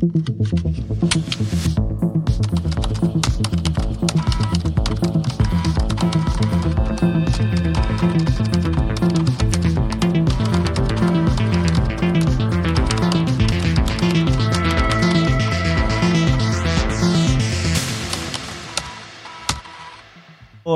thank you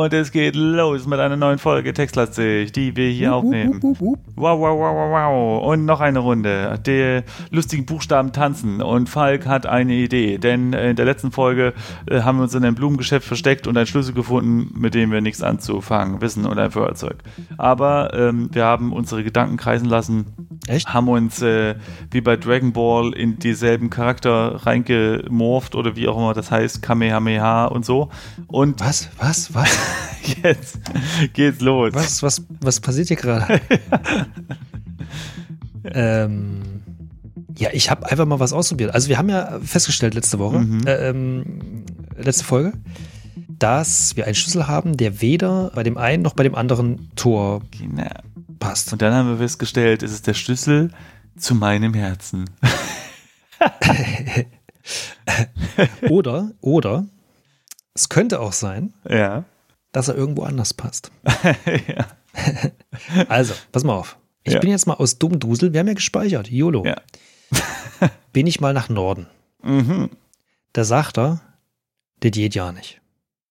Und es geht los mit einer neuen Folge Textlastig, die wir hier aufnehmen. Wow, wow, wow, wow, wow. Und noch eine Runde. Die lustigen Buchstaben tanzen. Und Falk hat eine Idee. Denn in der letzten Folge äh, haben wir uns in einem Blumengeschäft versteckt und einen Schlüssel gefunden, mit dem wir nichts anzufangen wissen und ein Feuerzeug. Aber ähm, wir haben unsere Gedanken kreisen lassen. Echt? Haben uns äh, wie bei Dragon Ball in dieselben Charakter reingemorpht oder wie auch immer das heißt, Kamehameha und so. Und Was? Was? Was? Jetzt geht's los. Was, was, was passiert hier gerade? ähm, ja, ich habe einfach mal was ausprobiert. Also wir haben ja festgestellt letzte Woche, Mhm. äh, ähm, letzte Folge, dass wir einen Schlüssel haben, der weder bei dem einen noch bei dem anderen Tor Genau. passt. Und dann haben wir festgestellt, es ist der Schlüssel zu meinem Herzen. Oder, oder, es könnte auch sein, Ja. Dass er irgendwo anders passt. ja. Also, pass mal auf. Ich Ja. bin jetzt mal aus Dummdusel, wir haben ja gespeichert, YOLO. Ja. Bin ich mal nach Norden. Mhm. Da sagt er, das geht ja nicht.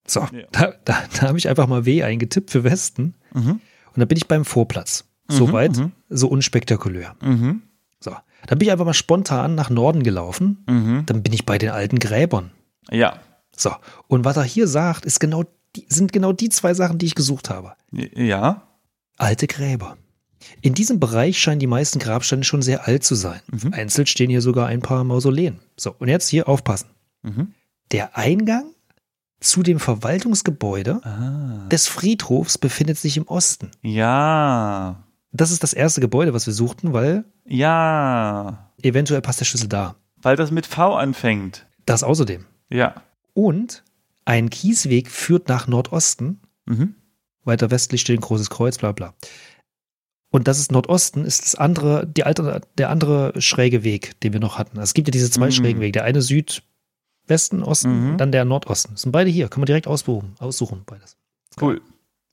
So, da, da, da habe ich einfach mal W eingetippt für Westen Mhm. und dann bin ich beim Vorplatz. Soweit, mhm. so unspektakulär. Mhm. So, dann bin ich einfach mal spontan nach Norden gelaufen. Mhm. Dann bin ich bei den alten Gräbern. Ja. So, und was er hier sagt, ist genau die, sind genau die zwei Sachen, die ich gesucht habe. Ja. Alte Gräber. In diesem Bereich scheinen die meisten Grabsteine schon sehr alt zu sein. Mhm. Einzeln stehen hier sogar ein paar Mausoleen. So, und jetzt hier aufpassen. Mhm. Der Eingang zu dem Verwaltungsgebäude Ah. des Friedhofs befindet sich im Osten. Ja. Das ist das erste Gebäude, was wir suchten, weil Ja. eventuell passt der Schlüssel da. Weil das mit V anfängt. Das außerdem. Ja. Und ein Kiesweg führt nach Nordosten. Mhm. Weiter westlich steht ein großes Kreuz, bla bla. Und das ist Nordosten, ist das andere, die alte, der andere schräge Weg, den wir noch hatten. Also Es gibt ja diese zwei Mhm. schrägen Wege. Der eine Südwesten, Osten, Mhm. dann der Nordosten. Das sind beide hier. Kann man direkt aussuchen. aussuchen beides. Cool.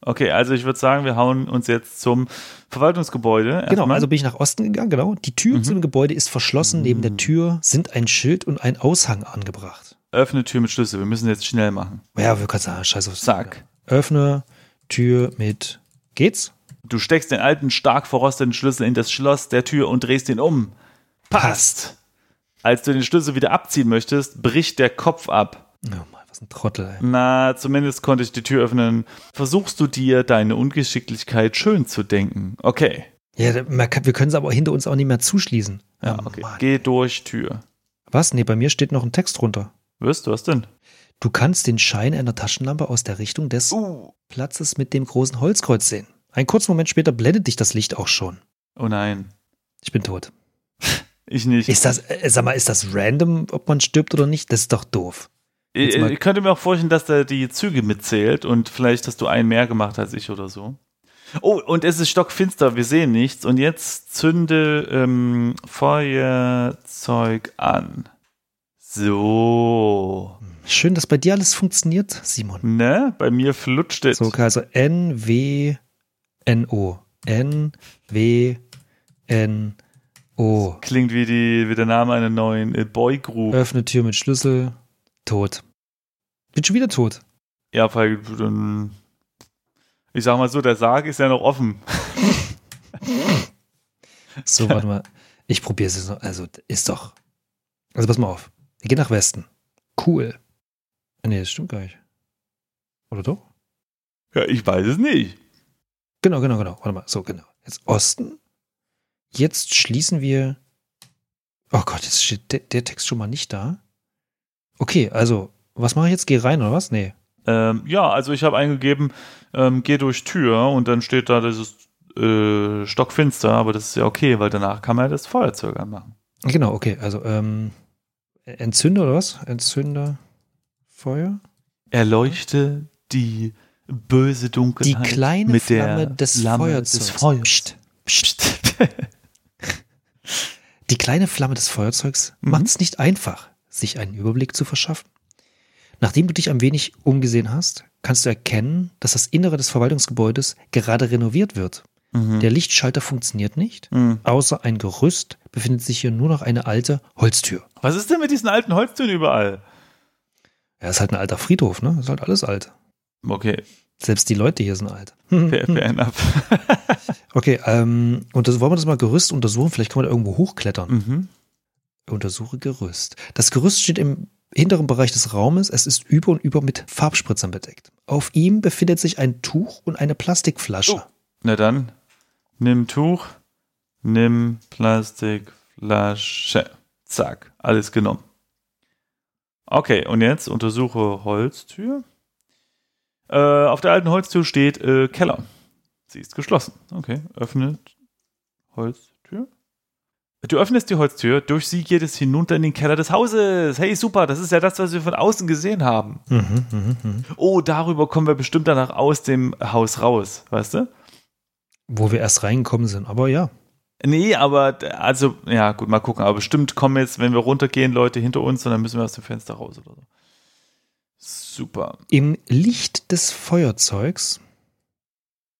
Okay, also ich würde sagen, wir hauen uns jetzt zum Verwaltungsgebäude. Genau, erstmal. also bin ich nach Osten gegangen, genau. Die Tür Mhm. zu dem Gebäude ist verschlossen. Neben der Mhm. Tür sind ein Schild und ein Aushang angebracht. Öffne Tür mit Schlüssel. Wir müssen jetzt schnell machen. Ja, wir können sagen, scheiß auf. Zack. Öffne Tür mit. Geht's? Du steckst den alten, stark verrosteten Schlüssel in das Schloss der Tür und drehst ihn um. Passt. Als du den Schlüssel wieder abziehen möchtest, bricht der Kopf ab. Oh Mann, was ein Trottel, ey. Na, zumindest konnte ich die Tür öffnen. Versuchst du dir deine Ungeschicklichkeit schön zu denken. Okay. Ja, kann, wir können es aber hinter uns auch nicht mehr zuschließen. Ja, Oh okay. Mann. Geh durch Tür. Was? Nee, bei mir steht noch ein Text drunter. Wirst du was denn? Du kannst den Schein einer Taschenlampe aus der Richtung des Uh. Platzes mit dem großen Holzkreuz sehen. Einen kurzen Moment später blendet dich das Licht auch schon. Oh nein. Ich bin tot. Ich nicht. Ist das, äh, sag mal, ist das random, ob man stirbt oder nicht? Das ist doch doof. ich, jetzt mal- ich könnte mir auch vorstellen, dass der die Züge mitzählt und vielleicht hast du einen mehr gemacht als ich oder so. Oh, und es ist stockfinster, wir sehen nichts. Und jetzt zünde ähm, Feuerzeug an. So. Schön, dass bei dir alles funktioniert, Simon. Ne? Bei mir flutscht es. So, okay, also N, W, N, O. N, W, N, O. Klingt wie, die, wie der Name einer neuen äh, Boygroup. Öffne Tür mit Schlüssel. Tot. Bin schon wieder tot. Ja, weil dann. Ich sag mal so, der Sarg ist ja noch offen. So, warte mal. Ich probiere es jetzt noch. Also, ist doch. Also, pass mal auf. Wir gehen nach Westen. Cool. Nee, das stimmt gar nicht. Oder doch? Ja, ich weiß es nicht. Genau, genau, genau. Warte mal. So, genau. Jetzt Osten. Jetzt schließen wir. Oh Gott, jetzt steht der, der Text schon mal nicht da. Okay, also, was mache ich jetzt? Geh rein oder was? Nee. Ähm, ja, also ich habe eingegeben, ähm, geh durch Tür und dann steht da, das ist äh, stockfinster, aber das ist ja okay, weil danach kann man ja das Feuerzeug anmachen. Genau, okay. Also, ähm, Entzünder oder was? Entzünder, Feuer? Erleuchte die böse Die Dunkelheit kleine mit der Flamme des Flamme Feuerzeugs. des Feuers. Psst, psst. Die kleine Flamme des Feuerzeugs Mhm. macht es nicht einfach, sich einen Überblick zu verschaffen. Nachdem du dich ein wenig umgesehen hast, kannst du erkennen, dass das Innere des Verwaltungsgebäudes gerade renoviert wird. Mhm. Der Lichtschalter funktioniert nicht. Mhm. Außer ein Gerüst befindet sich hier nur noch eine alte Holztür. Was ist denn mit diesen alten Holztüren überall? Ja, ist halt ein alter Friedhof, ne? Ist halt alles alt. Okay, Selbst die Leute hier sind alt. fair, fair enough. Okay, ähm, und das, wollen wir das mal Gerüst untersuchen? Vielleicht kann man da irgendwo hochklettern. mhm. Untersuche Gerüst. Das Gerüst steht im hinteren Bereich des Raumes. Es ist über und über mit Farbspritzern bedeckt. Auf ihm befindet sich ein Tuch und eine Plastikflasche. Oh. Na dann, nimm Tuch, nimm Plastikflasche. Zack, alles genommen. Okay, und jetzt untersuche Holztür. Äh, auf der alten Holztür steht äh, Keller. Sie ist geschlossen. Okay, öffnet Holztür. Du öffnest die Holztür, durch sie geht es hinunter in den Keller des Hauses. Hey, super, das ist ja das, was wir von außen gesehen haben. Mhm, mhm, mhm. Oh, darüber kommen wir bestimmt danach aus dem Haus raus, weißt du? Wo wir erst reingekommen sind. Aber ja. Nee, aber also, ja, gut, mal gucken. Aber bestimmt kommen jetzt, wenn wir runtergehen, Leute hinter uns und dann müssen wir aus dem Fenster raus oder so. Super. Im Licht des Feuerzeugs.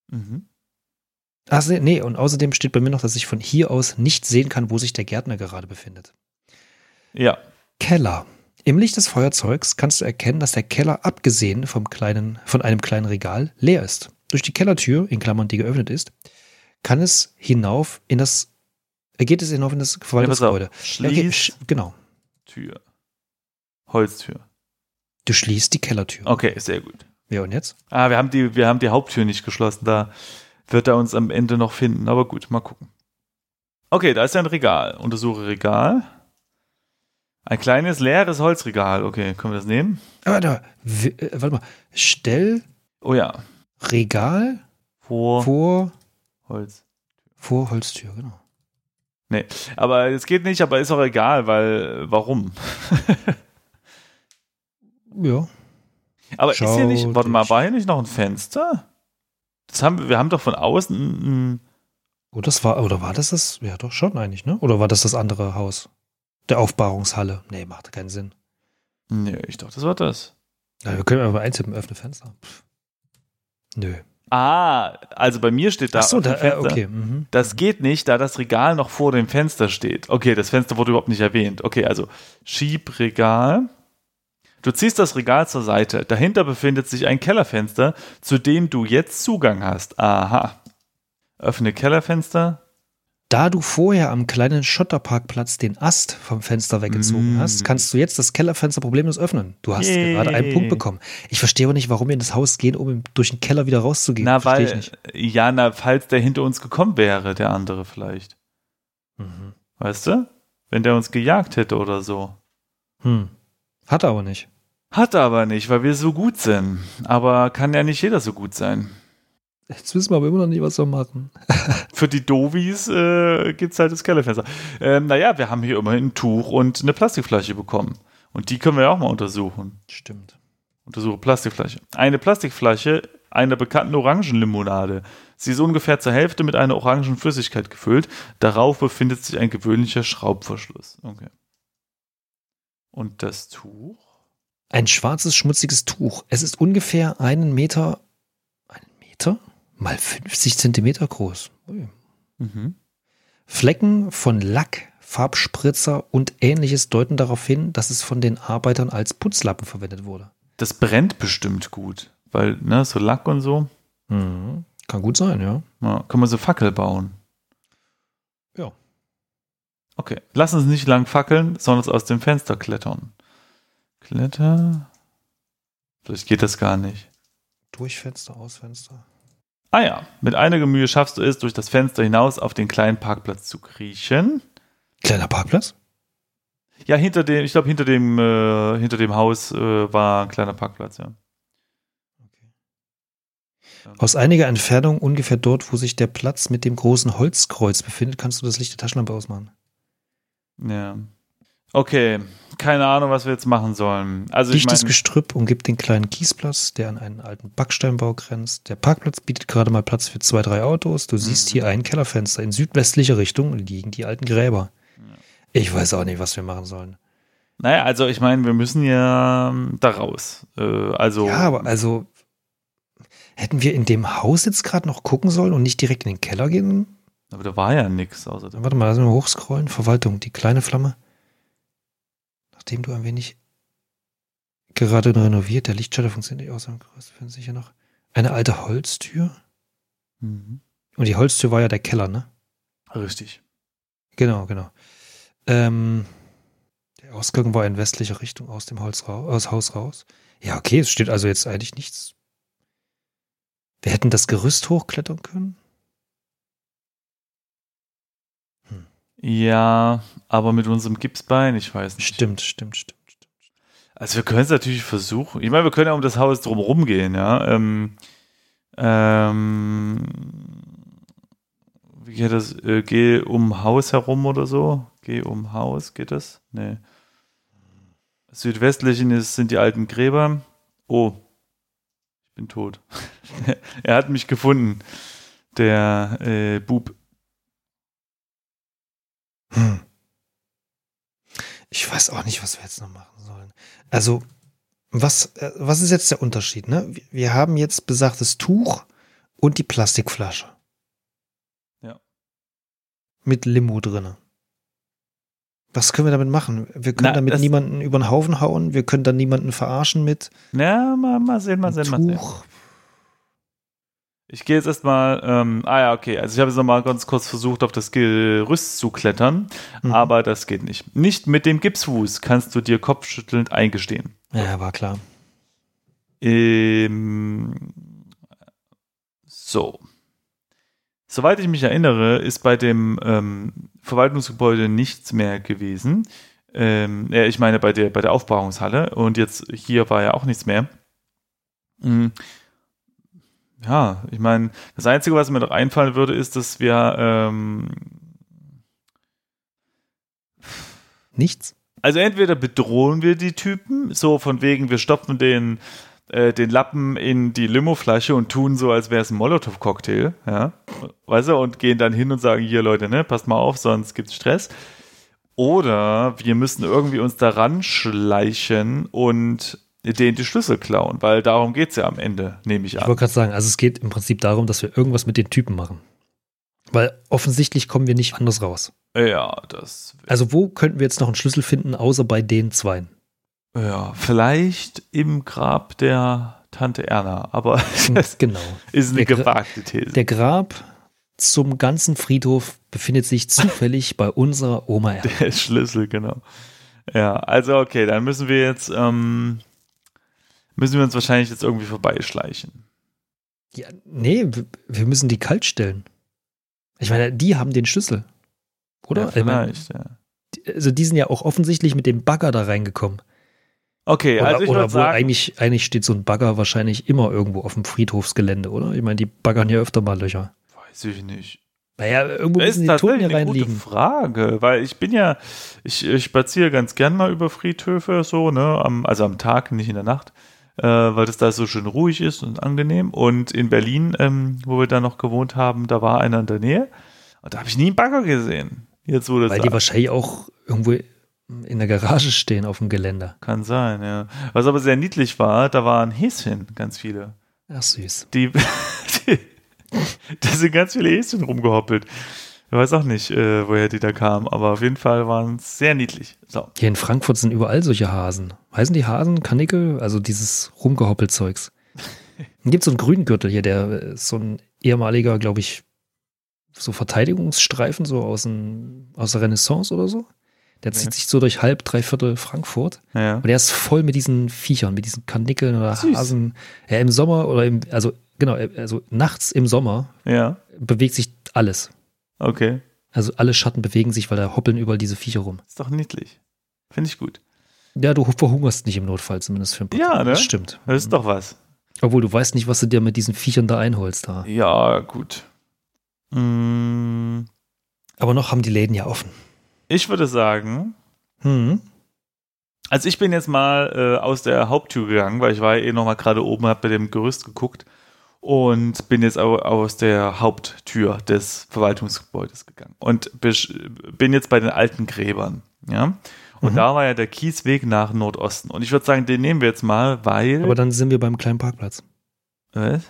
Mhm. Ach, nee, und außerdem steht bei mir noch, dass ich von hier aus nicht sehen kann, wo sich der Gärtner gerade befindet. Ja. Keller. Im Licht des Feuerzeugs kannst du erkennen, dass der Keller abgesehen vom kleinen, von einem kleinen Regal leer ist. Durch die Kellertür, in Klammern, die geöffnet ist, kann es hinauf in das, äh, geht es hinauf in das Verwaltungsgebäude. Ja, okay, genau. Tür. Holztür. Du schließt die Kellertür. Okay, sehr gut. Ja, und jetzt? Ah, wir haben die, wir haben die Haupttür nicht geschlossen. Da wird er uns am Ende noch finden. Aber gut, mal gucken. Okay, da ist ein Regal. Untersuche Regal. Ein kleines leeres Holzregal. Okay, können wir das nehmen? Ah, w- äh, warte mal. Stell Oh ja. Regal Vor vor, Holz. vor Holztür, genau. Nee, aber es geht nicht, aber ist auch egal, weil warum? Ja. Aber ist hier nicht, Schau warte mal, war hier nicht noch ein Fenster? Das haben wir, wir haben doch von außen ein, Oh, das war, oder war das das? Ja, doch schon eigentlich, ne? Oder war das das andere Haus? Der Aufbahrungshalle. Nee, macht keinen Sinn. nee, ich dachte, das war das. Ja, wir können aber eintippen, öffne Fenster. Pff. Nö. Ah, also bei mir steht da, Ach so, da, äh, Fenster, okay. Mhm. das geht nicht, da das Regal noch vor dem Fenster steht. Okay, das Fenster wurde überhaupt nicht erwähnt. Okay, also Schiebregal. Du ziehst das Regal zur Seite. Dahinter befindet sich ein Kellerfenster, zu dem du jetzt Zugang hast. Aha. Öffne Kellerfenster. Da du vorher am kleinen Schotterparkplatz den Ast vom Fenster weggezogen Mm. hast, kannst du jetzt das Kellerfenster problemlos öffnen. Du hast Yay. gerade einen Punkt bekommen. Ich verstehe aber nicht, warum wir in das Haus gehen, um durch den Keller wieder rauszugehen. Na, Verstehe weil, ich nicht. ja, na, falls der hinter uns gekommen wäre, der andere vielleicht. Mhm. Weißt du? Wenn der uns gejagt hätte oder so. Hm. Hat er aber nicht. Hat er aber nicht, weil wir so gut sind. Aber kann ja nicht jeder so gut sein. Jetzt wissen wir aber immer noch nicht, was wir machen. Für die Dovis äh, gibt es halt das Kellerfenster. Ähm, naja, wir haben hier immerhin ein Tuch und eine Plastikflasche bekommen. Und die können wir ja auch mal untersuchen. Stimmt. Untersuche Plastikflasche. Eine Plastikflasche einer bekannten Orangenlimonade. Sie ist ungefähr zur Hälfte mit einer orangen Flüssigkeit gefüllt. Darauf befindet sich ein gewöhnlicher Schraubverschluss. Okay. Und das Tuch? Ein schwarzes, schmutziges Tuch. Es ist ungefähr einen Meter, einen Meter? Mal 50 Zentimeter groß. Mhm. Flecken von Lack, Farbspritzer und ähnliches deuten darauf hin, dass es von den Arbeitern als Putzlappen verwendet wurde. Das brennt bestimmt gut. Weil, ne, so Lack und so. Mhm. Kann gut sein, ja. Ja, kann man so Fackel bauen. Ja. Okay, lass uns nicht lang fackeln, sondern aus dem Fenster klettern. Kletter. Vielleicht geht das gar nicht. Durch Fenster, aus Fenster. Ah ja, mit einiger Mühe schaffst du es, durch das Fenster hinaus auf den kleinen Parkplatz zu kriechen. Kleiner Parkplatz? Ja, hinter dem, ich glaube, hinter dem, äh, hinter dem Haus äh, war ein kleiner Parkplatz, ja. Aus einiger Entfernung, ungefähr dort, wo sich der Platz mit dem großen Holzkreuz befindet, kannst du das Licht der Taschenlampe ausmachen. Ja. Okay, keine Ahnung, was wir jetzt machen sollen. Also ich Dichtes meine, Gestrüpp umgibt den kleinen Kiesplatz, der an einen alten Backsteinbau grenzt. Der Parkplatz bietet gerade mal Platz für zwei, drei Autos. Du siehst Mhm. hier ein Kellerfenster. In südwestlicher Richtung liegen die alten Gräber. Ich weiß auch nicht, was wir machen sollen. Naja, also ich meine, wir müssen ja ähm, da raus. Äh, also. Ja, aber also hätten wir in dem Haus jetzt gerade noch gucken sollen und nicht direkt in den Keller gehen? Aber da war ja nichts außer. Warte mal, lass mal hochscrollen. Verwaltung, die kleine Flamme. Nachdem du ein wenig gerade renoviert, der Lichtschalter funktioniert nicht aus. Finden sicher noch eine alte Holztür. Mhm. Und die Holztür war ja der Keller, ne? Richtig. Genau, genau. Ähm, der Ausgang war in westlicher Richtung aus dem Holz raus, aus Haus raus. Ja, okay, es steht also jetzt eigentlich nichts. Wir hätten das Gerüst hochklettern können. Ja, aber mit unserem Gipsbein, ich weiß nicht. Stimmt, stimmt, stimmt, stimmt. Also wir können es natürlich versuchen. Ich meine, wir können ja um das Haus drumherum gehen, ja. Ähm, ähm, wie geht das? Äh, geh um Haus herum oder so? Geh um Haus, geht das? Nee. Südwestlichen ist, sind die alten Gräber. Oh, ich bin tot. er hat mich gefunden, der äh, Bub. Hm. Ich weiß auch nicht, was wir jetzt noch machen sollen. Also, was, äh, was ist jetzt der Unterschied? Ne? Wir haben jetzt besagtes Tuch und die Plastikflasche. Ja. Mit Limo drinne. Was können wir damit machen? Wir können Na, damit niemanden über den Haufen hauen. Wir können dann niemanden verarschen mit Na, mal, mal sehen, mal sehen, mal sehen. Ich gehe jetzt erstmal, ähm, ah ja, okay. Also ich habe jetzt nochmal ganz kurz versucht, auf das Gerüst zu klettern, Mhm. aber das geht nicht. Nicht mit dem Gipsfuß kannst du dir kopfschüttelnd eingestehen. Ja, war klar. Ähm, so. Soweit ich mich erinnere, ist bei dem ähm, Verwaltungsgebäude nichts mehr gewesen. Ähm, ja, ich meine bei der, bei der Aufbewahrungshalle und jetzt hier war ja auch nichts mehr. Mm. Ja, ich meine, das Einzige, was mir noch einfallen würde, ist, dass wir ähm, Nichts? Also entweder bedrohen wir die Typen, so von wegen, wir stopfen den, äh, den Lappen in die Limoflasche und tun so, als wäre es ein Molotow-Cocktail, ja, weißt du, und gehen dann hin und sagen, hier Leute, ne, passt mal auf, sonst gibt's Stress. Oder wir müssen irgendwie uns daran schleichen und denen die Schlüssel klauen, weil darum geht's ja am Ende, nehme ich Ich an. wollte gerade sagen, also es geht im Prinzip darum, dass wir irgendwas mit den Typen machen. Weil offensichtlich kommen wir nicht anders raus. Ja, das, Also wo könnten wir jetzt noch einen Schlüssel finden, außer bei den zweien? ja, vielleicht im Grab der Tante Erna, aber das genau. ist eine Der gewagte These. Der Grab zum ganzen Friedhof befindet sich zufällig bei unserer Oma Erna. Der Schlüssel, genau. Ja, also okay, dann müssen wir jetzt, ähm, müssen wir uns wahrscheinlich jetzt irgendwie vorbeischleichen. Ja, nee, wir müssen die kalt stellen. Ich meine, die haben den Schlüssel. Oder? Ja, ich meine, vielleicht, ja. also die sind ja auch offensichtlich mit dem Bagger da reingekommen. Okay, Oder, also ich oder wohl sagen, eigentlich, eigentlich steht so ein Bagger wahrscheinlich immer irgendwo auf dem Friedhofsgelände, oder? Ich meine, die baggern ja öfter mal Löcher. weiß ich nicht. Naja, irgendwo Das müssen die tatsächlich ja eine gute reinliegen. Frage, weil ich bin ja, ich, ich spaziere ganz gern mal über Friedhöfe so, ne, am, also am Tag, nicht in der Nacht, äh, weil das da so schön ruhig ist und angenehm. Und in Berlin, ähm, wo wir da noch gewohnt haben, da war einer in der Nähe und da habe ich nie einen Bagger gesehen. Jetzt wurde Weil die wahrscheinlich auch irgendwo in der Garage stehen auf dem Geländer. Kann sein, ja. Was aber sehr niedlich war, da waren Häschen, ganz viele. Ach süß. Die, die da sind ganz viele Häschen rumgehoppelt. Ich weiß auch nicht, äh, woher die da kamen, aber auf jeden Fall waren es sehr niedlich. So. Hier in Frankfurt sind überall solche Hasen. Heißen die Hasen, Kanickel? Also dieses Rumgehoppelzeugs. Dann gibt es so einen grünen Gürtel hier, der ist so ein ehemaliger, glaube ich, so Verteidigungsstreifen, so aus, dem, aus der Renaissance oder so. Der zieht Ja. sich so durch halb, dreiviertel Frankfurt. Ja. Und der ist voll mit diesen Viechern, mit diesen Kanickeln oder Süß. Hasen. Ja, im Sommer oder im, also genau, also nachts im Sommer ja, bewegt sich alles. Okay. Also alle Schatten bewegen sich, weil da hoppeln überall diese Viecher rum. Ist doch niedlich. Finde ich gut. Ja, du verhungerst nicht im Notfall, zumindest für ein paar Ja, ne? Das stimmt. Das ist doch was. Obwohl du weißt nicht, was du dir mit diesen Viechern da einholst da. Ja, gut. Mm, Aber noch haben die Läden ja offen. Ich würde sagen, Hm. also ich bin jetzt mal äh, aus der Haupttür gegangen, weil ich war ja eh noch mal gerade oben, hab bei dem Gerüst geguckt und bin jetzt au- aus der Haupttür des Verwaltungsgebäudes gegangen und bin jetzt bei den alten Gräbern. Ja. Und Mhm. da war ja der Kiesweg nach Nordosten. Und ich würde sagen, den nehmen wir jetzt mal, weil. Aber dann sind wir beim kleinen Parkplatz. Was?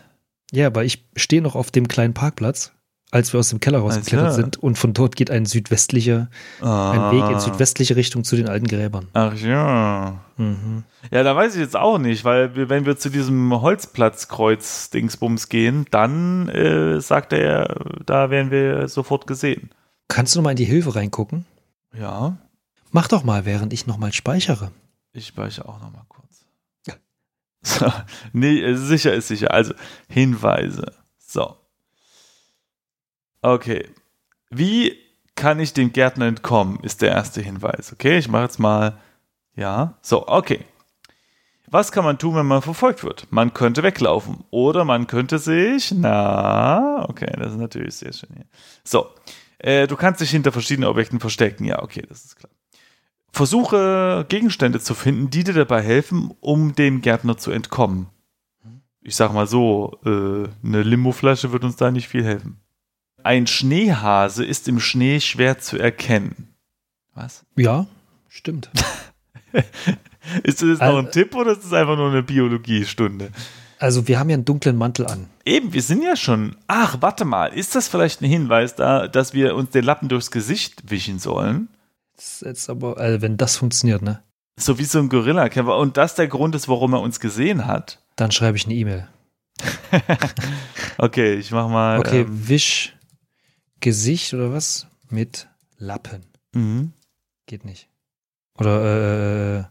Ja, weil ich stehe noch auf dem kleinen Parkplatz, als wir aus dem Keller rausgeklettert sind. Und von dort geht ein südwestlicher, ein Weg in südwestliche Richtung zu den alten Gräbern. Ach ja. Mhm. Ja, da weiß ich jetzt auch nicht, weil wenn wir zu diesem Holzplatzkreuz-Dingsbums gehen, dann äh, sagt er, da werden wir sofort gesehen. Kannst du noch mal in die Hilfe reingucken? Ja, Mach doch mal, während ich noch mal speichere. ich speichere auch noch mal kurz. So, nee, sicher ist sicher. Also Hinweise. So. Okay. Wie kann ich dem Gärtner entkommen, ist der erste Hinweis. Okay, ich mache jetzt mal. Ja, so, okay. Was kann man tun, wenn man verfolgt wird? Man könnte weglaufen oder man könnte sich, na, okay, das ist natürlich sehr schön hier. So, äh, du kannst dich hinter verschiedenen Objekten verstecken. Ja, okay, das ist klar. Versuche Gegenstände zu finden, die dir dabei helfen, um dem Gärtner zu entkommen. Ich sag mal so, äh, eine Limoflasche wird uns da nicht viel helfen. Ein Schneehase ist im Schnee schwer zu erkennen. Was? Ja, stimmt. Ist das jetzt Also- noch ein Tipp oder ist das einfach nur eine Biologiestunde? Also wir haben ja einen dunklen Mantel an. Eben, wir sind ja schon. Ach, warte mal, ist das vielleicht ein Hinweis da, dass wir uns den Lappen durchs Gesicht wischen sollen? Das ist jetzt aber, also wenn das funktioniert, ne? So wie so ein Gorilla-Kämpfer. Und das der Grund ist, warum er uns gesehen hat. Dann schreibe ich eine E-Mail. Okay, ich mach mal. Okay, Ähm, wisch Gesicht oder was? Mit Lappen. mhm. Geht nicht. Oder äh,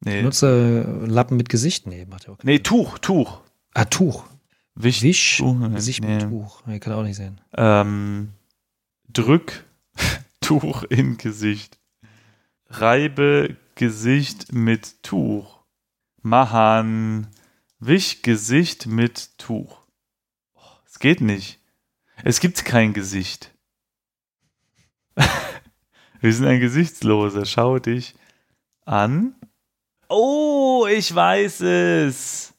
nee. nutze Lappen mit Gesicht? Nee, macht ja auch nee. Tuch, Tuch. Ah, Tuch. Wisch, Wisch Tuch, Gesicht nee. mit Tuch. Nee, kann auch nicht sehen. Ähm, drück Tuch in Gesicht. Reibe Gesicht mit Tuch. Machen. Wisch Gesicht mit Tuch. Oh, Es geht nicht. Es gibt kein Gesicht. Wir sind ein Gesichtsloser. Schau dich an. Oh, ich weiß es.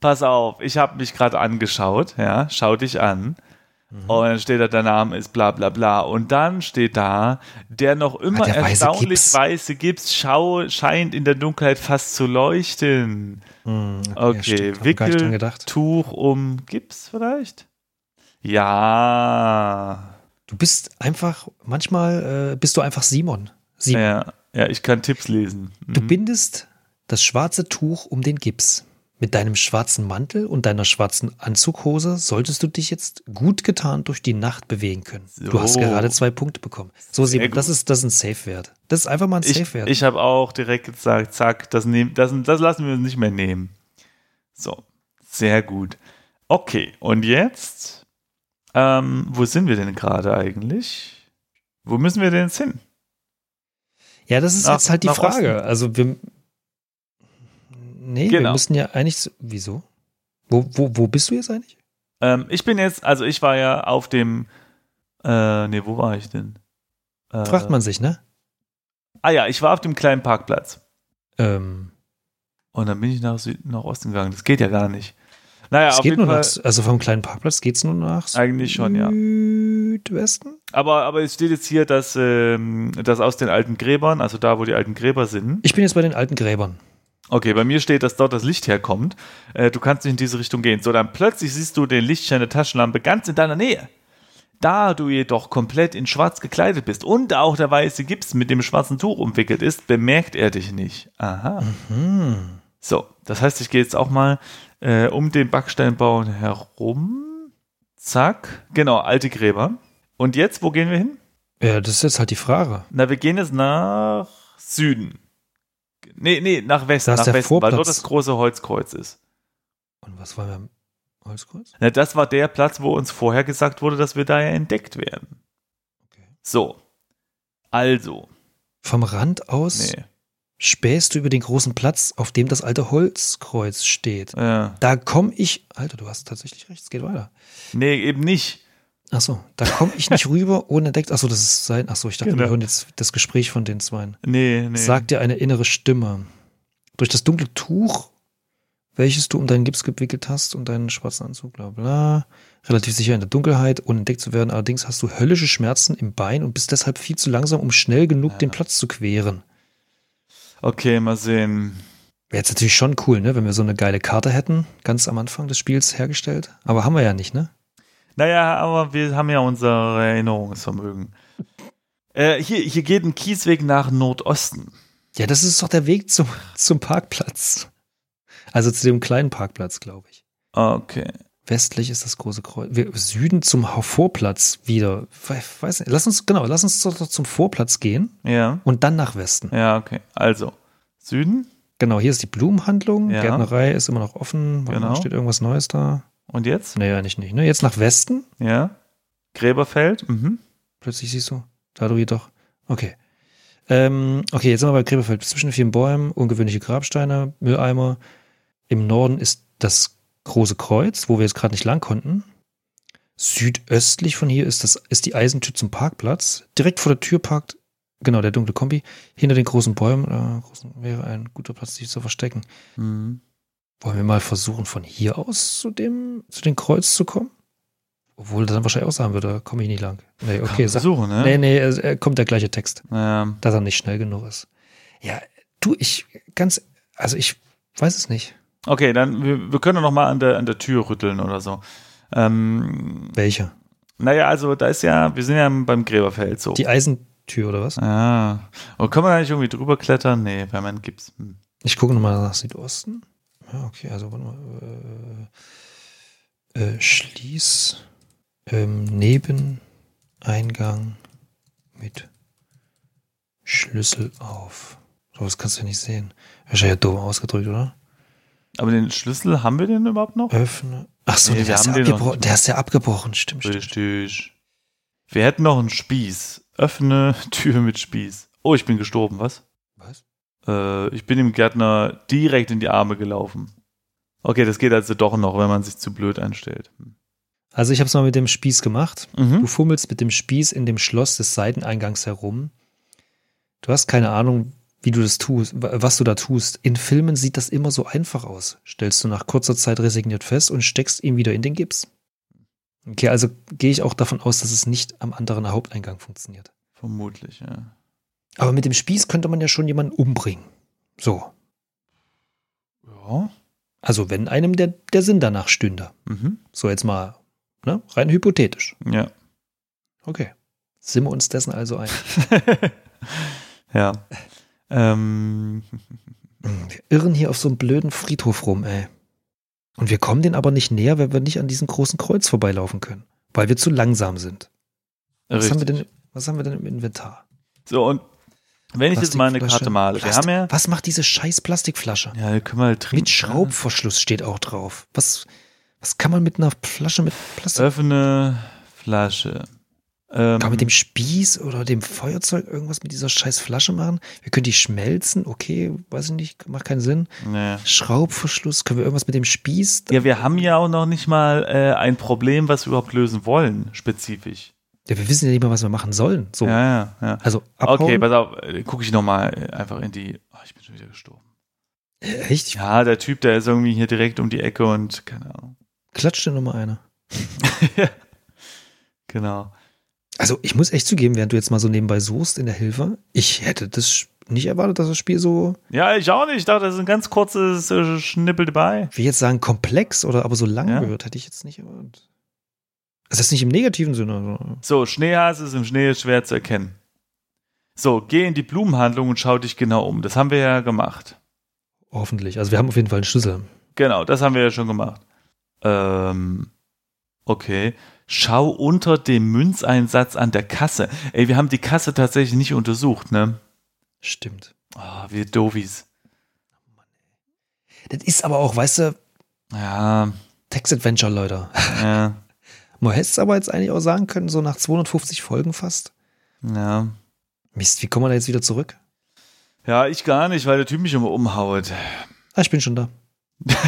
Pass auf, ich habe mich gerade angeschaut. Ja, schau dich an. Mhm. Und dann steht da, der Name ist bla bla bla. Und dann steht da, der noch immer der weiße erstaunlich Gips. weiße Gips schau, scheint in der Dunkelheit fast zu leuchten. Hm, Okay, dran Wickel. Tuch um Gips vielleicht? Ja. Du bist einfach, manchmal äh, bist du einfach Simon. Simon. Ja, ja, ich kann Tipps lesen. Du Mhm. bindest das schwarze Tuch um den Gips. Mit deinem schwarzen Mantel und deiner schwarzen Anzughose solltest du dich jetzt gut getarnt durch die Nacht bewegen können. Du hast So. gerade zwei Punkte bekommen. So, Sehr Simon, das ist, das ist ein Safe-Wert. Das ist einfach mal ein Ich, Safe-Wert. ich habe auch direkt gesagt, zack, das, nehm, das, das lassen wir uns nicht mehr nehmen. So, sehr gut. Okay, und jetzt, ähm, wo sind wir denn gerade eigentlich? Wo müssen wir denn jetzt hin? Ja, das ist Nach- jetzt halt die Frage. Also wir. Nee, wir Genau. müssen ja eigentlich. so- Wieso? Wo, wo, wo bist du jetzt eigentlich? Ähm, ich bin jetzt, also ich war ja auf dem, äh, nee, wo war ich denn? Äh, Fragt man sich, ne? Ah ja, ich war auf dem kleinen Parkplatz. Ähm, Und dann bin ich nach, Süd nach Osten gegangen. Das geht ja gar nicht. Naja, es geht nur Fall. nach. Also vom kleinen Parkplatz geht es nur nach Eigentlich schon, ja. Südwesten? Aber, aber es steht jetzt hier, dass, ähm, dass aus den alten Gräbern, also da, wo die alten Gräber sind, Ich bin jetzt bei den alten Gräbern. okay, bei mir steht, dass dort das Licht herkommt. Äh, du kannst nicht in diese Richtung gehen. So, dann plötzlich siehst du den Lichtschein der Taschenlampe ganz in deiner Nähe. Da du jedoch komplett in schwarz gekleidet bist und auch der weiße Gips mit dem schwarzen Tuch umwickelt ist, bemerkt er dich nicht. Aha. Hm. So, das heißt, ich gehe jetzt auch mal äh, um den Backsteinbau herum. Zack. Genau, alte Gräber. Und jetzt, wo gehen wir hin? Ja, das ist jetzt halt die Frage. Na, wir gehen jetzt nach Süden. Nee, nee, nach Westen, nach der Westen, weil Vorplatz. dort das große Holzkreuz ist. Und was war beim Holzkreuz? Na, das war der Platz, wo uns vorher gesagt wurde, dass wir da ja entdeckt werden. Okay. So. Also. Vom Rand aus Nee. Spähst du über den großen Platz, auf dem das alte Holzkreuz steht. Ja. Da komme ich. Alter, du hast tatsächlich recht, es geht weiter. Nee, eben nicht. Achso, da komme ich nicht rüber ohne entdeckt. Achso, das ist sein. Achso, ich dachte, Genau. wir hören jetzt das Gespräch von den Zweien. Nee, nee. Sagt dir eine innere Stimme. Durch das dunkle Tuch welches du um deinen Gips gewickelt hast und deinen schwarzen Anzug, bla bla. Relativ sicher in der Dunkelheit, ohne entdeckt zu werden. Allerdings hast du höllische Schmerzen im Bein und bist deshalb viel zu langsam, um schnell genug Ja. den Platz zu queren. Okay, mal sehen. Wäre jetzt natürlich schon cool, ne, wenn wir so eine geile Karte hätten, ganz am Anfang des Spiels hergestellt. Aber haben wir ja nicht, ne? Naja, aber wir haben ja unser Erinnerungsvermögen. Äh, hier, hier geht ein Kiesweg nach Nordosten. Ja, das ist doch der Weg zum, zum Parkplatz. Also zu dem kleinen Parkplatz, glaube ich. Okay. Westlich ist das große Kreuz. Süden zum Vorplatz wieder. We- Weiß nicht. Lass uns, genau, lass uns doch zum Vorplatz gehen Ja. und dann nach Westen. Ja, okay. Also, Süden Genau, hier ist die Blumenhandlung. Ja. Gärtnerei ist immer noch offen. Genau. Steht irgendwas Neues da? und jetzt? Nee, eigentlich nicht. Ne? Jetzt nach Westen. Ja. Gräberfeld. Mhm. Plötzlich siehst du. Da du jedoch. Okay. Ähm, okay, jetzt sind wir bei Gräberfeld. Zwischen vielen Bäumen, ungewöhnliche Grabsteine, Mülleimer. Im Norden ist das große Kreuz, wo wir jetzt gerade nicht lang konnten. Südöstlich von hier ist, das, ist die Eisentür zum Parkplatz. Direkt vor der Tür parkt, genau, der dunkle Kombi. Hinter den großen Bäumen äh, großen, wäre ein guter Platz, sich zu verstecken. Mhm. Wollen wir mal versuchen, von hier aus zu dem, zu dem Kreuz zu kommen? Obwohl er dann wahrscheinlich auch sagen würde, da komme ich nicht lang. Nee, okay, sag, Versuchen, ne? Nee, nee, es- äh, kommt der gleiche Text, Ja. dass er nicht schnell genug ist. Ja, du, ich, ganz, also ich weiß es nicht. Okay, dann wir, wir können noch mal an der, an der Tür rütteln oder so. Ähm, Welche? naja, also da ist ja, wir sind ja beim Gräberfeld so. Die Eisentür oder was? Ja. Und können wir da nicht irgendwie drüber klettern? Nee, man gibt's. Hm. Ich gucke nochmal nach Südosten. Ja, okay, also warte mal. Äh, äh, Schließ ähm, Nebeneingang mit Schlüssel auf. So, das kannst du ja nicht sehen. Wahrscheinlich ja doof ausgedrückt, oder? Aber den Schlüssel haben wir den überhaupt noch? Öffne. Ach so, Nee, der, ist ja abgebrochen. der ist ja abgebrochen. Stimmt, stimmt. Richtig. Wir hätten noch einen Spieß. Öffne Tür mit Spieß. Oh, ich bin gestorben, was? Was? Äh, ich bin dem Gärtner direkt in die Arme gelaufen. Okay, das geht also doch noch, wenn man sich zu blöd einstellt. Hm. Also ich habe es mal mit dem Spieß gemacht. Du Mhm. fummelst mit dem Spieß in dem Schloss des Seiteneingangs herum. Du hast keine Ahnung, wie du das tust, wa- was du da tust. In Filmen sieht das immer so einfach aus. Stellst du nach kurzer Zeit resigniert fest und steckst ihn wieder in den Gips. Okay, also gehe ich auch davon aus, dass es nicht am anderen Haupteingang funktioniert. Vermutlich, ja. Aber mit dem Spieß könnte man ja schon jemanden umbringen. So. Ja. Also wenn einem der, der Sinn danach stünde. Mhm. So jetzt mal, ne? Rein hypothetisch. Ja. Okay. Sind wir uns dessen also ein? ja. Ähm, Hm, Wir irren hier auf so einem blöden Friedhof rum, ey. Und wir kommen den aber nicht näher, wenn wir nicht an diesem großen Kreuz vorbeilaufen können. Weil wir zu langsam sind. Was haben, wir denn, was haben wir denn im Inventar? So, und wenn ich jetzt mal eine Plastikflasche. Karte male, wir haben ja. Was macht diese scheiß Plastikflasche? Ja, können wir halt trinken. mit Schraubverschluss steht auch drauf. Was, was kann man mit einer Flasche mit Plastik? Öffne Flasche. Ähm, Kann man mit dem Spieß oder dem Feuerzeug irgendwas mit dieser scheiß Flasche machen? Wir können die schmelzen, okay, weiß ich nicht, macht keinen Sinn. nee. Schraubverschluss, können wir irgendwas mit dem Spieß? Ja, wir haben ja auch noch nicht mal äh, ein Problem, was wir überhaupt lösen wollen, spezifisch. Ja, wir wissen ja nicht mal, was wir machen sollen. So. Ja, ja, ja. Also abhauen. Okay, pass auf, äh, gucke ich nochmal einfach in die. Oh, ich bin schon wieder gestorben. Äh, Echt? Ja, der Typ, der ist irgendwie hier direkt um die Ecke und keine Ahnung. Klatscht dir nochmal eine. Genau. Also ich muss echt zugeben, während du jetzt mal so nebenbei suchst in der Hilfe, ich hätte das nicht erwartet, dass das Spiel so, Ja, ich auch nicht. Ich dachte, das ist ein ganz kurzes äh, Schnippel dabei. wie jetzt sagen, komplex oder aber so lang Ja. wird, hätte ich jetzt nicht erwartet. Also das ist nicht im negativen Sinne. Also. So, Schneehase ist im Schnee schwer zu erkennen. So, geh in die Blumenhandlung und schau dich genau um. Das haben wir ja gemacht. Hoffentlich. Also wir haben auf jeden Fall einen Schlüssel. Genau, das haben wir ja schon gemacht. Ähm, okay. Schau unter dem Münzeinsatz an der Kasse. Ey, wir haben die Kasse tatsächlich nicht untersucht, ne? Stimmt. Ah, wir Dovis. Das ist aber auch, weißt du, Ja, Text-Adventure, Leute. ja, Man hätte es aber jetzt eigentlich auch sagen können, so nach 250 Folgen fast. ja. Mist, wie kommen wir da jetzt wieder zurück? Ja, ich gar nicht, weil der Typ mich immer umhaut. Ah, ich bin schon da.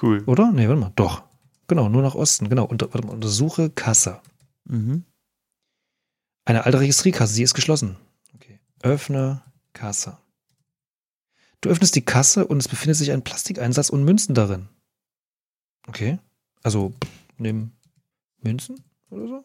Cool. Oder? Nee, warte mal. Doch. Genau, nur nach Osten. Genau. Unter, warte mal, untersuche Kasse. Mhm. Eine alte Registrierkasse, sie ist geschlossen. Okay. Öffne Kasse. Du öffnest die Kasse und es befindet sich ein Plastikeinsatz und Münzen darin. Okay. Also, nimm Münzen oder so?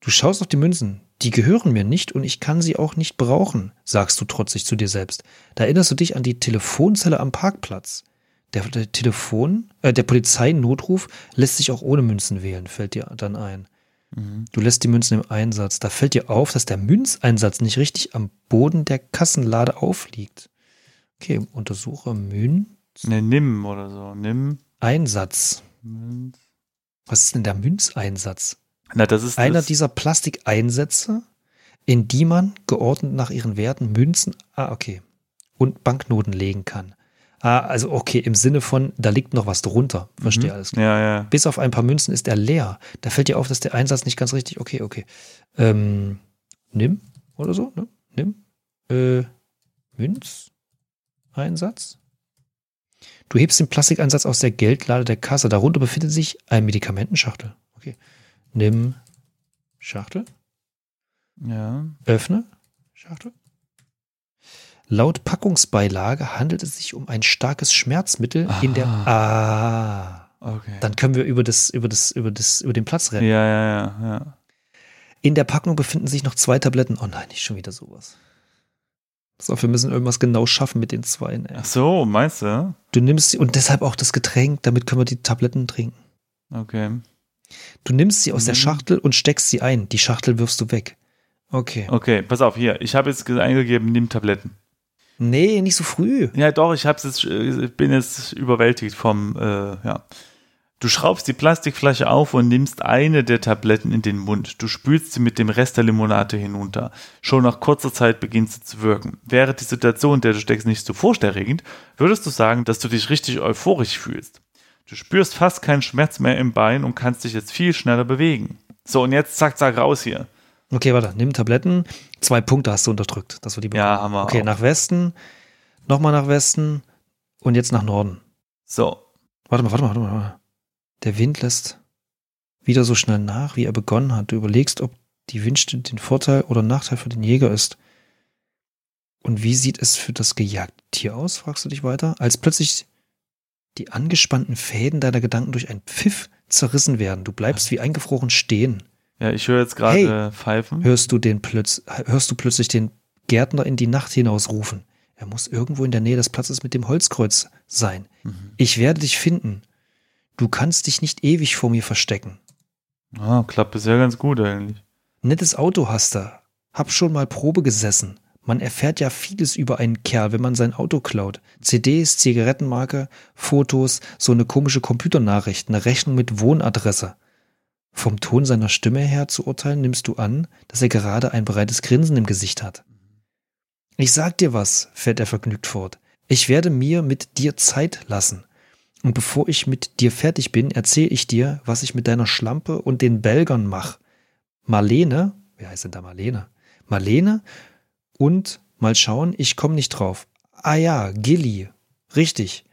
Du schaust auf die Münzen. Die gehören mir nicht und ich kann sie auch nicht brauchen, sagst du trotzig zu dir selbst. Da erinnerst du dich an die Telefonzelle am Parkplatz. Der, der Telefon, äh, der Polizeinotruf lässt sich auch ohne Münzen wählen, fällt dir dann ein. Mhm. Du lässt die Münzen im Einsatz. Da fällt dir auf, dass der Münzeinsatz nicht richtig am Boden der Kassenlade aufliegt. Okay, untersuche Münzeinsatz. Ne, nimm oder so. Nimm. Münz. Was ist denn der Münzeinsatz? Na, das ist Einer das, dieser Plastikeinsätze, in die man geordnet nach ihren Werten Münzen, ah, okay, und Banknoten legen kann. Ah, also okay, im Sinne von, da liegt noch was drunter. Verstehe alles klar. Ja, ja. Bis auf ein paar Münzen ist er leer. Da fällt dir auf, dass der Einsatz nicht ganz richtig. Okay, okay. Ähm, nimm oder so, ne? Nimm. Äh, Münzeinsatz. Du hebst den Plastikeinsatz aus der Geldlade der Kasse. Darunter befindet sich ein Medikamentenschachtel. Okay. Nimm Schachtel. Ja. Öffne Schachtel. Laut Packungsbeilage handelt es sich um ein starkes Schmerzmittel in der. Ah. Okay. Dann können wir über das, über das, über das, über den Platz rennen. Ja, ja, ja, ja. In der Packung befinden sich noch zwei Tabletten. Oh nein, nicht schon wieder sowas. Pass auf, wir müssen irgendwas genau schaffen mit den zwei. Ey. Ach so, meinst du? Du nimmst sie und deshalb auch das Getränk, damit können wir die Tabletten trinken. Okay. Du nimmst sie aus der Mhm. Schachtel und steckst sie ein. Die Schachtel wirfst du weg. Okay. Okay, pass auf, hier. Ich habe jetzt ge- eingegeben, nimm Tabletten. Nee, nicht so früh. Ja, doch, ich hab's jetzt, äh, bin jetzt überwältigt vom, äh, ja. Du schraubst die Plastikflasche auf und nimmst eine der Tabletten in den Mund. Du spülst sie mit dem Rest der Limonade hinunter. Schon nach kurzer Zeit beginnt sie zu wirken. Wäre die Situation, in der du steckst, nicht so furchterregend, würdest du sagen, dass du dich richtig euphorisch fühlst. Du spürst fast keinen Schmerz mehr im Bein und kannst dich jetzt viel schneller bewegen. So, und jetzt zack, zack, raus hier. Okay, warte. Nimm Tabletten. Zwei Punkte hast du unterdrückt. Das war die Ja, haben wir Okay, auch. nach Westen. Nochmal nach Westen. Und jetzt nach Norden. So, Warte mal, warte mal, warte mal. warte mal. Der Wind lässt wieder so schnell nach, wie er begonnen hat. Du überlegst, ob die Windstille den Vorteil oder Nachteil für den Jäger ist. Und wie sieht es für das gejagte Tier aus, fragst du dich weiter, als plötzlich die angespannten Fäden deiner Gedanken durch einen Pfiff zerrissen werden. Du bleibst wie eingefroren stehen. Ja, ich höre jetzt gerade Pfeifen. Hörst du, den plötz hörst du plötzlich den Gärtner in die Nacht hinausrufen. Er muss irgendwo in der Nähe des Platzes mit dem Holzkreuz sein. Mhm. Ich werde dich finden. Du kannst dich nicht ewig vor mir verstecken. Ah, klappt bisher ganz gut eigentlich. Nettes Auto hast du. Hab schon mal Probe gesessen. Man erfährt ja vieles über einen Kerl, wenn man sein Auto klaut. CDs, Zigarettenmarke, Fotos, so eine komische Computernachricht, eine Rechnung mit Wohnadresse. Vom Ton seiner Stimme her zu urteilen, nimmst du an, dass er gerade ein breites Grinsen im Gesicht hat. Ich sag dir was, fährt er vergnügt fort. Ich werde mir mit dir Zeit lassen. Und bevor ich mit dir fertig bin, erzähle ich dir, was ich mit deiner Schlampe und den Belgern mach. Marlene, wer heißt denn da Marlene? Marlene und mal schauen, ich komme nicht drauf. Ah ja, Gilly. Richtig.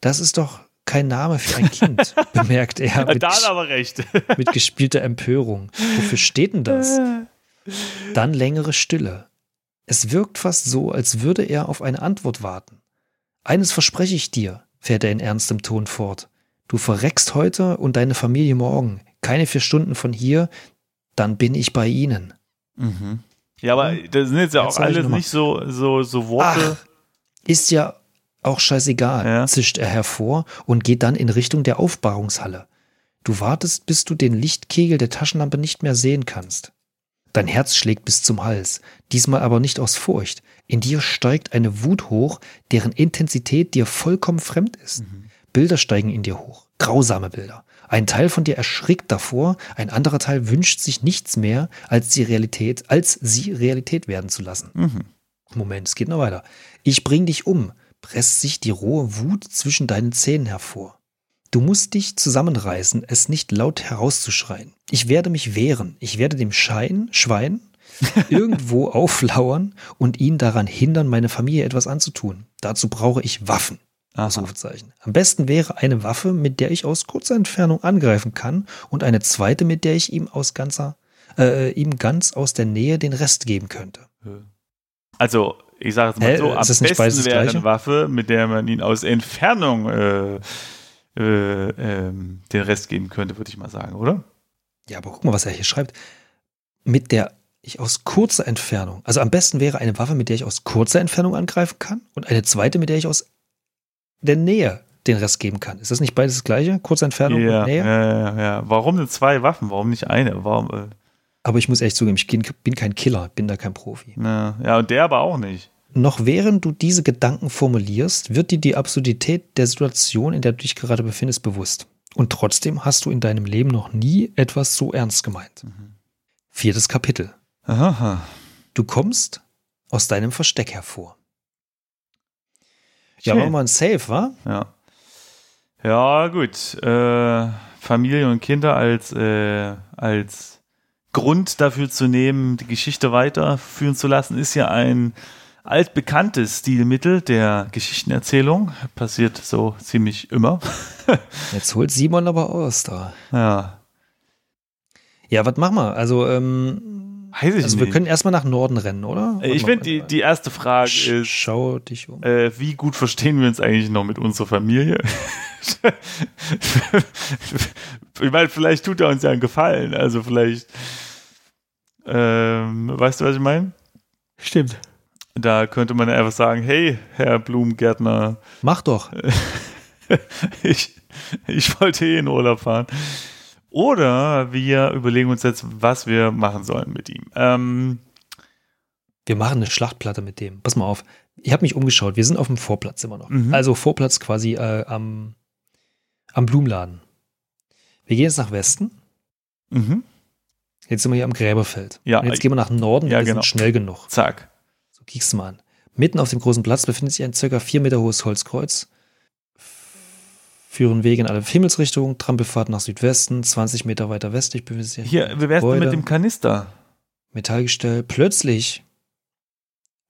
Das ist doch kein Name für ein Kind, bemerkt er mit, da hat er aber recht. mit gespielter Empörung. Wofür steht denn das? Dann längere Stille. Es wirkt fast so, als würde er auf eine Antwort warten. Eines verspreche ich dir, fährt er in ernstem Ton fort. Du verreckst heute und deine Familie morgen. Keine vier Stunden von hier, dann bin ich bei ihnen. Mhm. Ja, aber das sind jetzt ja Jetzt auch ich alles nicht so, so, so Worte. Ist ja auch scheißegal, Ja. zischt er hervor und geht dann in Richtung der Aufbahrungshalle. Du wartest, bis du den Lichtkegel der Taschenlampe nicht mehr sehen kannst. Dein Herz schlägt bis zum Hals, diesmal aber nicht aus Furcht. In dir steigt eine Wut hoch, deren Intensität dir vollkommen fremd ist. Bilder steigen in dir hoch, grausame Bilder. Ein Teil von dir erschrickt davor, ein anderer Teil wünscht sich nichts mehr, als die Realität, als sie Realität werden zu lassen. Mhm. Moment, es geht noch weiter. Ich bring dich um, presst sich die rohe Wut zwischen deinen Zähnen hervor. Du musst dich zusammenreißen, es nicht laut herauszuschreien. Ich werde mich wehren. Ich werde dem Schein, Schwein irgendwo auflauern und ihn daran hindern, meine Familie etwas anzutun. Dazu brauche ich Waffen. Ausrufezeichen. Am besten wäre eine Waffe, mit der ich aus kurzer Entfernung angreifen kann und eine zweite, mit der ich ihm aus ganzer, äh, ihm ganz aus der Nähe den Rest geben könnte. Also, ich sage es mal Hä? so, am besten wäre eine Waffe, mit der man ihn aus Entfernung äh, äh, ähm, den Rest geben könnte, würde ich mal sagen, oder? Ja, aber guck mal, was er hier schreibt. Mit der ich aus kurzer Entfernung, also am besten wäre eine Waffe, mit der ich aus kurzer Entfernung angreifen kann und eine zweite, mit der ich aus der Nähe den Rest geben kann. Ist das nicht beides das gleiche? Kurze Entfernung ja, und Nähe? ja, ja, ja. Warum denn zwei Waffen? Warum nicht eine? Warum? Aber ich muss echt zugeben, ich bin kein Killer, bin da kein Profi. na, ja, und der aber auch nicht. Noch während du diese Gedanken formulierst, wird dir die Absurdität der Situation, in der du dich gerade befindest, bewusst. Und trotzdem hast du in deinem Leben noch nie etwas so ernst gemeint. Viertes Kapitel. Aha. Du kommst aus deinem Versteck hervor. Ja, Schön. machen wir mal ein Safe, wa? Ja. Ja, gut. Äh, Familie und Kinder als, äh, als Grund dafür zu nehmen, die Geschichte weiterführen zu lassen, ist ja ein altbekanntes Stilmittel der Geschichtenerzählung. Passiert so ziemlich immer. Jetzt holt Simon aber aus da. ja. Ja, was machen wir? Also, ähm, Weiß ich also nicht. wir können erstmal nach Norden rennen, oder? ich finde, die, die erste Frage Sch- ist, Schau dich um. äh, wie gut verstehen wir uns eigentlich noch mit unserer Familie? ich meine, vielleicht tut er uns ja einen Gefallen. Also vielleicht, ähm, weißt du, was ich meine? Stimmt. Da könnte man ja einfach sagen, hey, Herr Blumengärtner, Mach doch. ich, ich wollte eh in Urlaub fahren. Oder wir überlegen uns jetzt, was wir machen sollen mit ihm. Ähm, Wir machen eine Schlachtplatte mit dem. Pass mal auf. Ich habe mich umgeschaut. Wir sind auf dem Vorplatz immer noch. Mhm. Also Vorplatz quasi äh, am, am Blumenladen. Wir gehen jetzt nach Westen. mhm. Jetzt sind wir hier am Gräberfeld. Ja, Und jetzt gehen wir nach Norden. ja, wir genau. sind schnell genug. Zack. So, kiekst du mal an. Mitten auf dem großen Platz befindet sich ein circa vier Meter hohes Holzkreuz. Führen Wege in alle Himmelsrichtungen, Trampelfahrt nach Südwesten, 20 Meter weiter westlich befindet sich Hier, wie wär's denn Gebäude. mit dem Kanister? Metallgestell. Plötzlich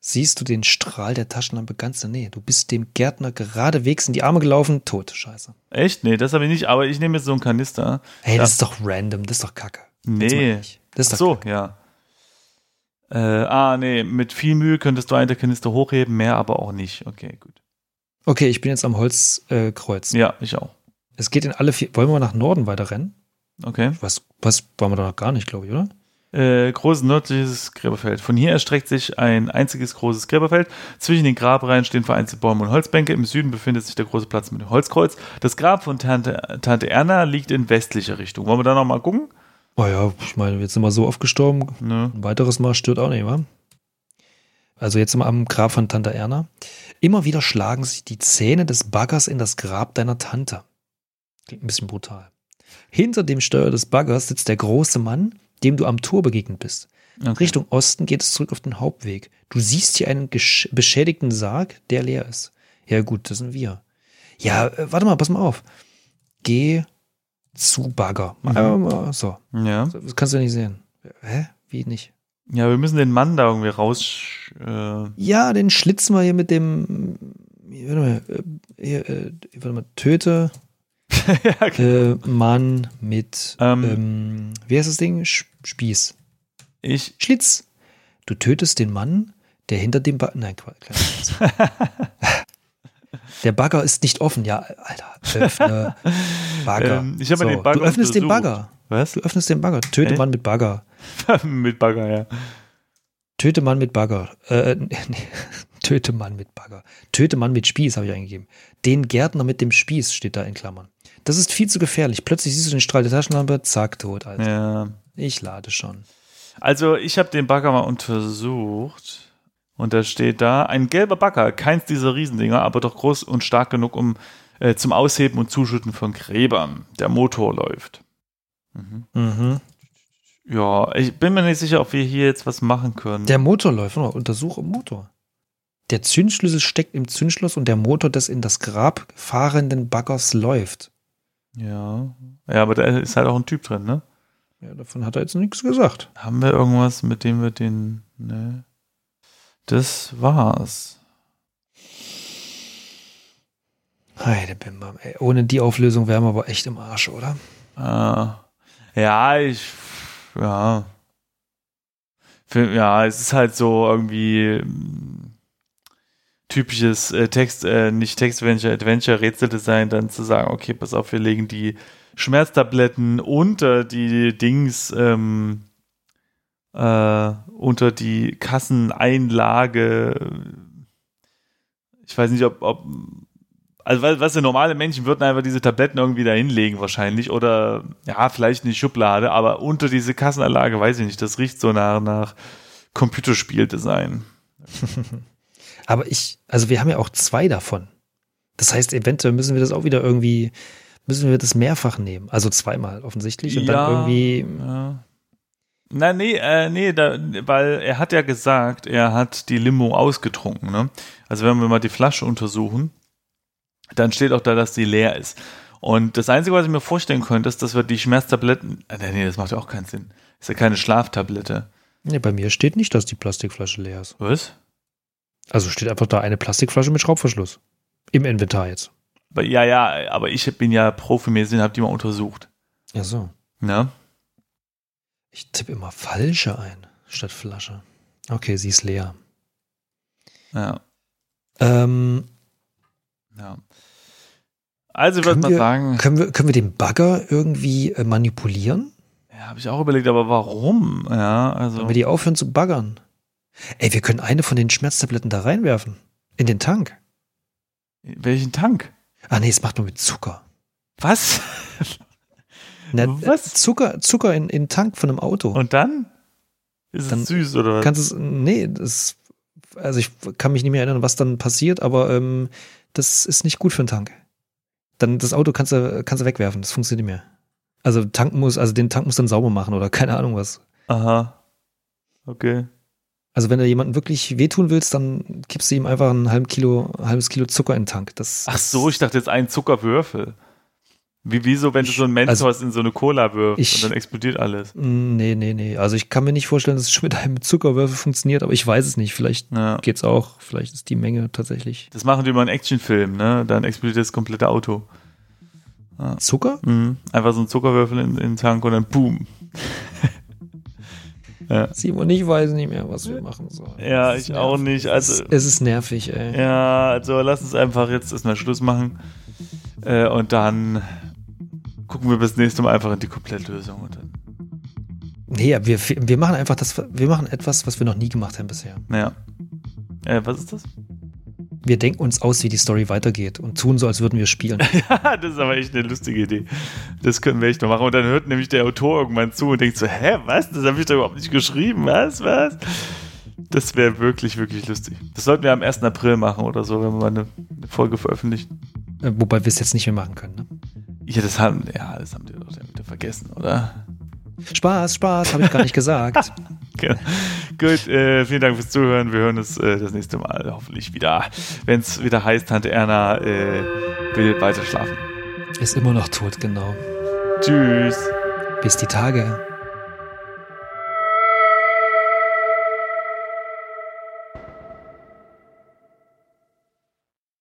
siehst du den Strahl der Taschenlampe ganz in der Nähe. Du bist dem Gärtner geradewegs in die Arme gelaufen. Tot. Scheiße. Echt? Nee, das habe ich nicht, aber ich nehme jetzt so einen Kanister. Hey, Ja. das ist doch random. Das ist doch Kacke. Nee. Das ist Ach doch so, ja. Äh, ah, nee, mit viel Mühe könntest du einen der Kanister hochheben, mehr aber auch nicht. Okay, gut. Okay, ich bin jetzt am Holzkreuz. Äh. Ja, ich auch. Es geht in alle vier. Wollen wir nach Norden weiter rennen? Okay. Was, was waren wir da noch gar nicht, glaube ich, oder? Äh, großes nördliches Gräberfeld. Von hier erstreckt sich ein einziges großes Gräberfeld. Zwischen den Grabreihen stehen vereinzelt Bäume und Holzbänke. Im Süden befindet sich der große Platz mit dem Holzkreuz. Das Grab von Tante, Tante Erna liegt in westlicher Richtung. Wollen wir da nochmal gucken? Oh ja, ich meine, jetzt sind wir so oft gestorben. Ne? Ein weiteres Mal stört auch nicht, wa? Also jetzt wir am Grab von Tante Erna. Immer wieder schlagen sich die Zähne des Baggers in das Grab deiner Tante. Klingt ein bisschen brutal. Hinter dem Steuer des Baggers sitzt der große Mann, dem du am Tor begegnet bist. Okay. Richtung Osten geht es zurück auf den Hauptweg. Du siehst hier einen beschädigten Sarg, der leer ist. Ja gut, das sind wir. Ja, äh, warte mal, pass mal auf. Geh zu Bagger. Mhm. Mal, so. Ja. Das kannst du nicht sehen. Hä? Wie nicht? Ja, wir müssen den Mann da irgendwie raus. Äh, Ja, den schlitzen wir hier mit dem. Warte mal, äh, hier, äh, warte mal, töte ja, okay. äh, Mann mit. Ähm. Ähm, wie heißt das Ding? Spieß. Ich. Schlitz. Du tötest den Mann, der hinter dem Bagger. Nein, Quatsch. Der Bagger ist nicht offen. Ja, Alter. Öffne Bagger. Ähm, ich habe mir den Bagger Du öffnest den untersucht. Bagger. Was? Du öffnest den Bagger. Töte Echt? Mann mit Bagger. mit Bagger, ja. Töte Mann mit Bagger. Äh, nee, Töte Mann mit Bagger. Töte Mann mit Spieß habe ich eingegeben. Den Gärtner mit dem Spieß steht da in Klammern. Das ist viel zu gefährlich. Plötzlich siehst du den Strahl der Taschenlampe, zack, tot, Alter. ja. Ich lade schon. Also, ich habe den Bagger mal untersucht. Und da steht da, ein gelber Bagger, keins dieser Riesendinger, aber doch groß und stark genug, um äh, zum Ausheben und Zuschütten von Gräbern. Der Motor läuft. Mhm. Mhm. Ja, ich bin mir nicht sicher, ob wir hier jetzt was machen können. Der Motor läuft. Mal, Untersuche Motor. Der Zündschlüssel steckt im Zündschloss und der Motor des in das Grab fahrenden Baggers läuft. ja. Ja, aber da ist halt auch ein Typ drin, ne? Ja, davon hat er jetzt nichts gesagt. Haben wir irgendwas, mit dem wir den. Ne? Das war's. Heide Bimbam, ey. Ohne die Auflösung wären wir aber echt im Arsch, oder? Äh, ja, ich. Ja. Für, ja, es ist halt so irgendwie. mm, typisches äh, Text, äh, nicht Text-Adventure, Adventure-Rätsel-Design, dann zu sagen, okay, pass auf, wir legen die Schmerztabletten unter die Dings, ähm, äh, unter die Kasseneinlage. Ich weiß nicht, ob, ob also was der normale Menschen würden einfach diese Tabletten irgendwie da hinlegen wahrscheinlich oder ja, vielleicht in die Schublade, aber unter diese Kassenanlage weiß ich nicht, das riecht so nach, nach Computerspieldesign. aber ich, also wir haben ja auch zwei davon. Das heißt, eventuell müssen wir das auch wieder irgendwie, müssen wir das mehrfach nehmen. Also zweimal offensichtlich und ja, dann irgendwie. Ja. Na, nee, äh, nee, da, weil er hat ja gesagt, er hat die Limo ausgetrunken, ne? Also wenn wir mal die Flasche untersuchen, dann steht auch da, dass sie leer ist. Und das Einzige, was ich mir vorstellen könnte, ist, dass wir die Schmerztabletten. Äh, nee, das macht ja auch keinen Sinn. Ist ja keine Schlaftablette. Nee, bei mir steht nicht, dass die Plastikflasche leer ist. Was? Also steht einfach da eine Plastikflasche mit Schraubverschluss. Im Inventar jetzt. Ja, ja, aber ich bin ja profimäßig und habe die mal untersucht. Ja, so. Ja. Ich tippe immer falsche ein, statt Flasche. Okay, sie ist leer. Ja. Ähm, ja. Also ich würde mal wir, sagen. Können wir, können wir den Bagger irgendwie äh, manipulieren? Ja, habe ich auch überlegt, aber warum? Ja, also. Wenn wir die aufhören zu baggern. Ey, wir können eine von den Schmerztabletten da reinwerfen. In den Tank. Welchen Tank? Ah, nee, es macht nur mit Zucker. Was? Na, was? Zucker, Zucker in, in den Tank von einem Auto. Und dann? Ist dann es süß oder was? Kannst es, nee, das, also ich kann mich nicht mehr erinnern, was dann passiert, aber ähm, das ist nicht gut für einen Tank. Dann das Auto kannst du, kannst du wegwerfen, das funktioniert nicht mehr. Also Tank muss, also den Tank muss dann sauber machen oder keine Ahnung was. Aha. Okay. Also wenn du jemanden wirklich wehtun willst, dann kippst du ihm einfach ein halbes Kilo, ein halbes Kilo Zucker in den Tank. Das, Ach so, ich dachte jetzt einen Zuckerwürfel. Wie, wieso, wenn du so ein Mentos also, in so eine Cola wirfst ich, und dann explodiert alles? Nee, nee, nee. Also ich kann mir nicht vorstellen, dass es schon mit einem Zuckerwürfel funktioniert, aber ich weiß es nicht. Vielleicht ja. geht's auch. Vielleicht ist die Menge tatsächlich. Das machen die mal in Actionfilm, ne? Dann explodiert das komplette Auto. Ja. Zucker? Mhm. Einfach so ein Zuckerwürfel in, in den Tank und dann boom. ja. Simon, ich weiß nicht mehr, was wir machen sollen. Ja, ich nervig. auch nicht. Also, es, es ist nervig, ey. Ja, also lass uns einfach jetzt erstmal Schluss machen. Äh, und dann gucken wir bis nächste Mal einfach in die Komplettlösung. Und dann nee, wir, wir machen einfach das, wir machen etwas, was wir noch nie gemacht haben bisher. Ja. Äh, was ist das? Wir denken uns aus, wie die Story weitergeht und tun so, als würden wir spielen. ja, das ist aber echt eine lustige Idee. Das können wir echt mal machen. Und dann hört nämlich der Autor irgendwann zu und denkt so, hä, was? Das habe ich doch überhaupt nicht geschrieben. Was, was? Das wäre wirklich, wirklich lustig. Das sollten wir am 1. April machen oder so, wenn wir mal eine, eine Folge veröffentlichen. Äh, wobei wir es jetzt nicht mehr machen können, ne? Ja, das haben, ja, das haben die doch wieder vergessen, oder? Spaß, Spaß, habe ich gar nicht gesagt. Gut, äh, vielen Dank fürs Zuhören. Wir hören uns äh, das nächste Mal hoffentlich wieder, wenn es wieder heißt, Tante Erna äh, will weiter schlafen. Ist immer noch tot, genau. Tschüss. Bis die Tage.